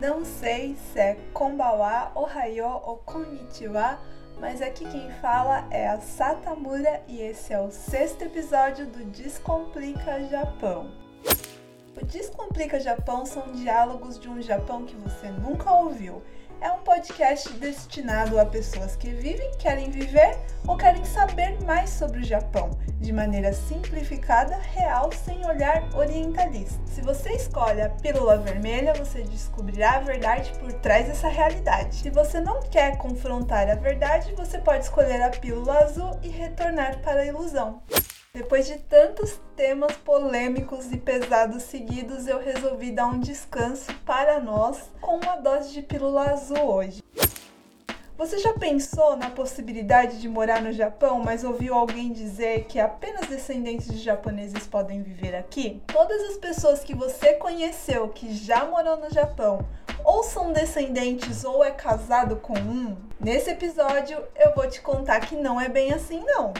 Não sei se é Konbawa, Ohayo ou Konnichiwa, mas aqui quem fala é a Satamura e esse é o sexto episódio do Descomplica Japão. O Descomplica Japão são diálogos de um Japão que você nunca ouviu é um podcast destinado a pessoas que vivem, querem viver ou querem saber mais sobre o Japão, de maneira simplificada, real, sem olhar orientalista. Se você escolhe a pílula vermelha, você descobrirá a verdade por trás dessa realidade. Se você não quer confrontar a verdade, você pode escolher a pílula azul e retornar para a ilusão. Depois de tantos temas polêmicos e pesados seguidos, eu resolvi dar um descanso para nós com uma dose de pílula azul hoje. Você já pensou na possibilidade de morar no Japão, mas ouviu alguém dizer que apenas descendentes de japoneses podem viver aqui? Todas as pessoas que você conheceu que já morou no Japão ou são descendentes ou é casado com um? Nesse episódio eu vou te contar que não é bem assim não.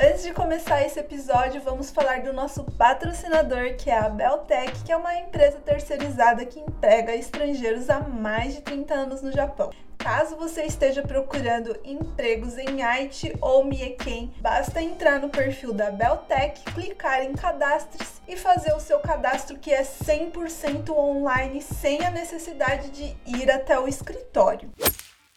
Antes de começar esse episódio, vamos falar do nosso patrocinador, que é a Beltec, que é uma empresa terceirizada que emprega estrangeiros há mais de 30 anos no Japão. Caso você esteja procurando empregos em Haiti ou Mieken, basta entrar no perfil da Beltec, clicar em cadastres e fazer o seu cadastro que é 100% online, sem a necessidade de ir até o escritório.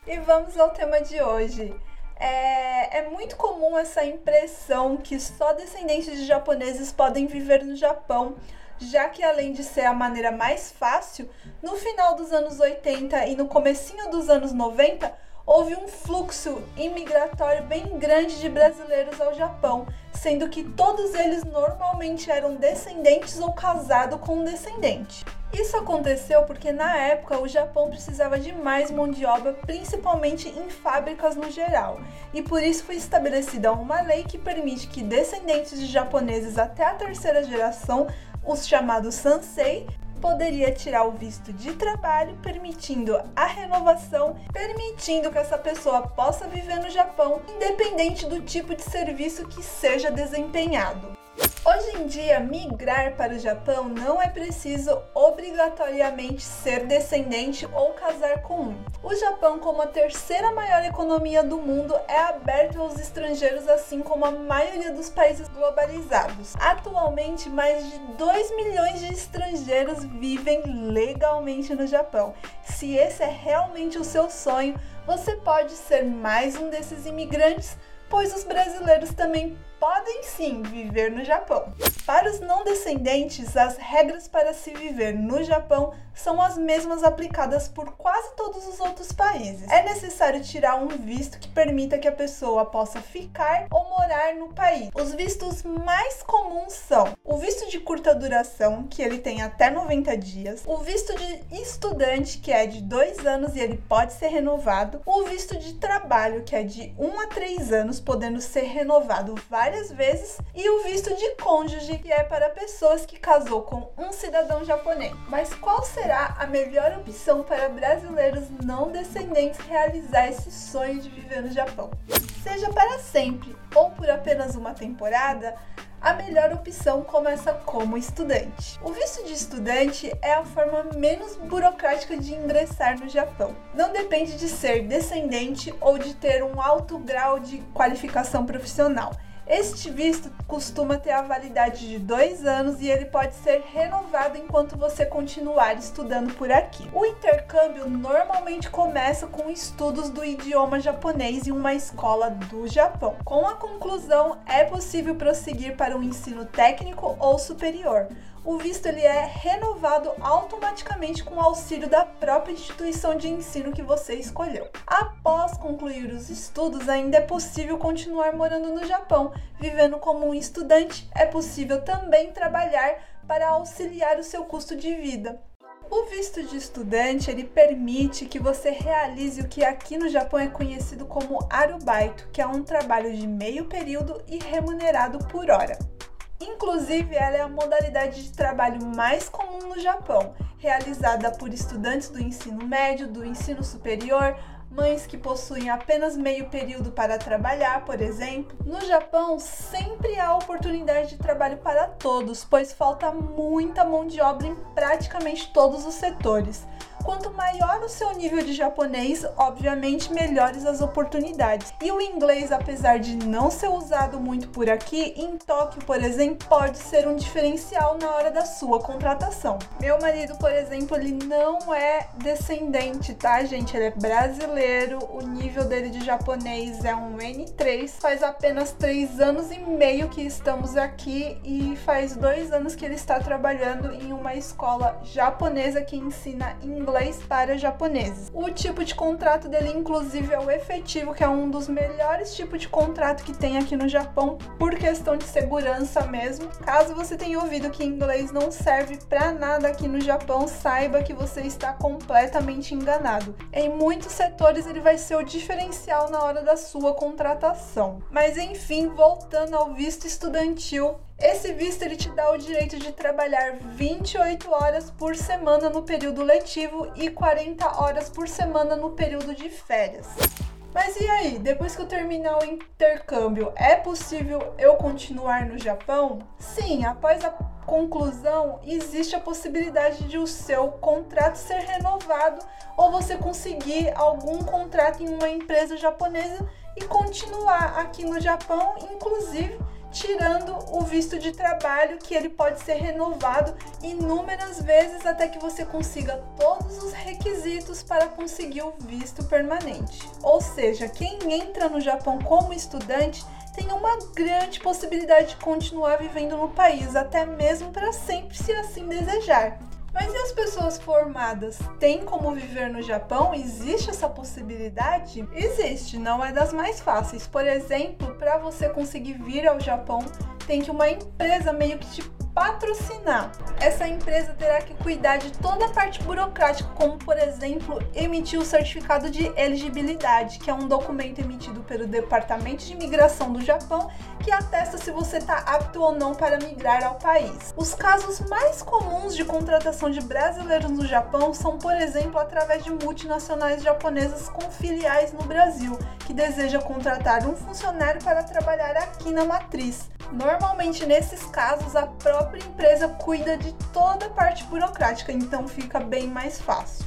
E vamos ao tema de hoje. É, é, muito comum essa impressão que só descendentes de japoneses podem viver no Japão, já que além de ser a maneira mais fácil, no final dos anos 80 e no comecinho dos anos 90, houve um fluxo imigratório bem grande de brasileiros ao Japão, sendo que todos eles normalmente eram descendentes ou casados com um descendente. Isso aconteceu porque na época o Japão precisava de mais mão de obra, principalmente em fábricas no geral, e por isso foi estabelecida uma lei que permite que descendentes de japoneses até a terceira geração, os chamados sansei, poderia tirar o visto de trabalho, permitindo a renovação, permitindo que essa pessoa possa viver no Japão, independente do tipo de serviço que seja desempenhado. Hoje em dia, migrar para o Japão não é preciso obrigatoriamente ser descendente ou casar com um. O Japão, como a terceira maior economia do mundo, é aberto aos estrangeiros, assim como a maioria dos países globalizados. Atualmente, mais de 2 milhões de estrangeiros vivem legalmente no Japão. Se esse é realmente o seu sonho, você pode ser mais um desses imigrantes, pois os brasileiros também podem sim viver no Japão. Para os não descendentes, as regras para se viver no Japão são as mesmas aplicadas por quase todos os outros países. É necessário tirar um visto que permita que a pessoa possa ficar ou morar no país. Os vistos mais comuns são o visto de curta duração, que ele tem até 90 dias, o visto de estudante, que é de 2 anos e ele pode ser renovado, o visto de trabalho, que é de 1 a 3 anos, podendo ser renovado várias vezes, e o visto de cônjuge, que é para pessoas que casou com um cidadão japonês. Mas qual será a melhor opção para brasileiros não descendentes realizar esse sonho de viver no Japão? Seja para sempre ou por apenas uma temporada, a melhor opção começa como estudante. O visto de estudante é a forma menos burocrática de ingressar no Japão. Não depende de ser descendente ou de ter um alto grau de qualificação profissional. Este visto costuma ter a validade de dois anos e ele pode ser renovado enquanto você continuar estudando por aqui. O intercâmbio normalmente começa com estudos do idioma japonês em uma escola do Japão. Com a conclusão, é possível prosseguir para um ensino técnico ou superior o visto ele é renovado automaticamente com o auxílio da própria instituição de ensino que você escolheu. Após concluir os estudos, ainda é possível continuar morando no Japão, vivendo como um estudante. É possível também trabalhar para auxiliar o seu custo de vida. O visto de estudante ele permite que você realize o que aqui no Japão é conhecido como arubaito, que é um trabalho de meio período e remunerado por hora. Inclusive, ela é a modalidade de trabalho mais comum no Japão, realizada por estudantes do ensino médio, do ensino superior, mães que possuem apenas meio período para trabalhar, por exemplo. No Japão, sempre há oportunidade de trabalho para todos, pois falta muita mão de obra em praticamente todos os setores. Quanto maior o seu nível de japonês, obviamente melhores as oportunidades. E o inglês, apesar de não ser usado muito por aqui, em Tóquio, por exemplo, pode ser um diferencial na hora da sua contratação. Meu marido, por exemplo, ele não é descendente, tá, gente? Ele é brasileiro, o nível dele de japonês é um N3, faz apenas três anos e meio que estamos aqui e faz dois anos que ele está trabalhando em uma escola japonesa que ensina inglês para japoneses. O tipo de contrato dele, inclusive, é o efetivo, que é um dos melhores tipos de contrato que tem aqui no Japão por questão de segurança mesmo. Caso você tenha ouvido que inglês não serve para nada aqui no Japão, saiba que você está completamente enganado. Em muitos setores ele vai ser o diferencial na hora da sua contratação. Mas enfim, voltando ao visto estudantil, esse visto ele te dá o direito de trabalhar 28 horas por semana no período letivo e 40 horas por semana no período de férias. Mas e aí, depois que eu terminar o intercâmbio, é possível eu continuar no Japão? Sim, após a conclusão, existe a possibilidade de o seu contrato ser renovado ou você conseguir algum contrato em uma empresa japonesa e continuar aqui no Japão, inclusive tirando o visto de trabalho, que ele pode ser renovado inúmeras vezes até que você consiga todos os requisitos para conseguir o visto permanente. Ou seja, quem entra no Japão como estudante tem uma grande possibilidade de continuar vivendo no país, até mesmo para sempre, se assim desejar. Mas e as pessoas formadas? Tem como viver no Japão? Existe essa possibilidade? Existe, não é das mais fáceis. Por exemplo, para você conseguir vir ao Japão, tem que uma empresa meio que te patrocinar. Essa empresa terá que cuidar de toda a parte burocrática, como por exemplo, emitir o certificado de elegibilidade, que é um documento emitido pelo Departamento de Imigração do Japão que atesta se você está apto ou não para migrar ao país. Os casos mais comuns de contratação de brasileiros no Japão são, por exemplo, através de multinacionais japonesas com filiais no Brasil, que deseja contratar um funcionário para trabalhar aqui na matriz. Normalmente, nesses casos, a própria empresa cuida de toda a parte burocrática, então fica bem mais fácil.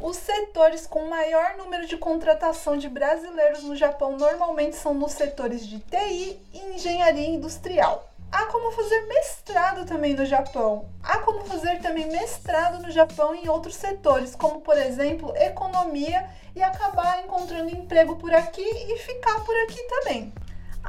Os setores com maior número de contratação de brasileiros no Japão normalmente são nos setores de TI e engenharia industrial. Há como fazer mestrado também no Japão. Há como fazer também mestrado no Japão em outros setores, como por exemplo economia, e acabar encontrando emprego por aqui e ficar por aqui também.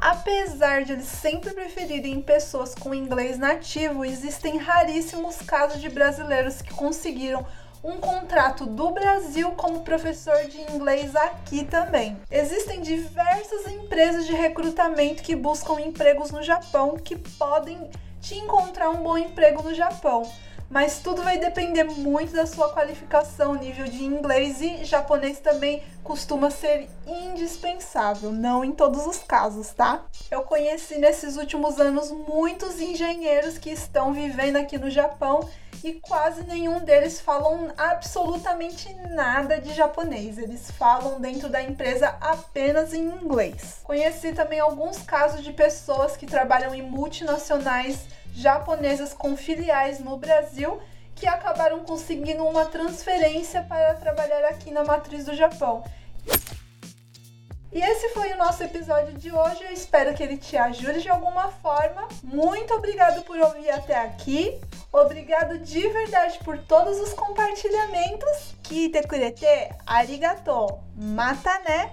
Apesar de eles sempre preferirem pessoas com inglês nativo, existem raríssimos casos de brasileiros que conseguiram um contrato do Brasil como professor de inglês aqui também. Existem diversas empresas de recrutamento que buscam empregos no Japão que podem te encontrar um bom emprego no Japão mas tudo vai depender muito da sua qualificação, nível de inglês e japonês também costuma ser indispensável, não em todos os casos, tá? Eu conheci nesses últimos anos muitos engenheiros que estão vivendo aqui no Japão e quase nenhum deles falam absolutamente nada de japonês. Eles falam dentro da empresa apenas em inglês. Conheci também alguns casos de pessoas que trabalham em multinacionais japonesas com filiais no Brasil que acabaram conseguindo uma transferência para trabalhar aqui na matriz do Japão. E esse foi o nosso episódio de hoje. Eu espero que ele te ajude de alguma forma. Muito obrigado por ouvir até aqui. Obrigado de verdade por todos os compartilhamentos. Kite kurete arigato. Mata né?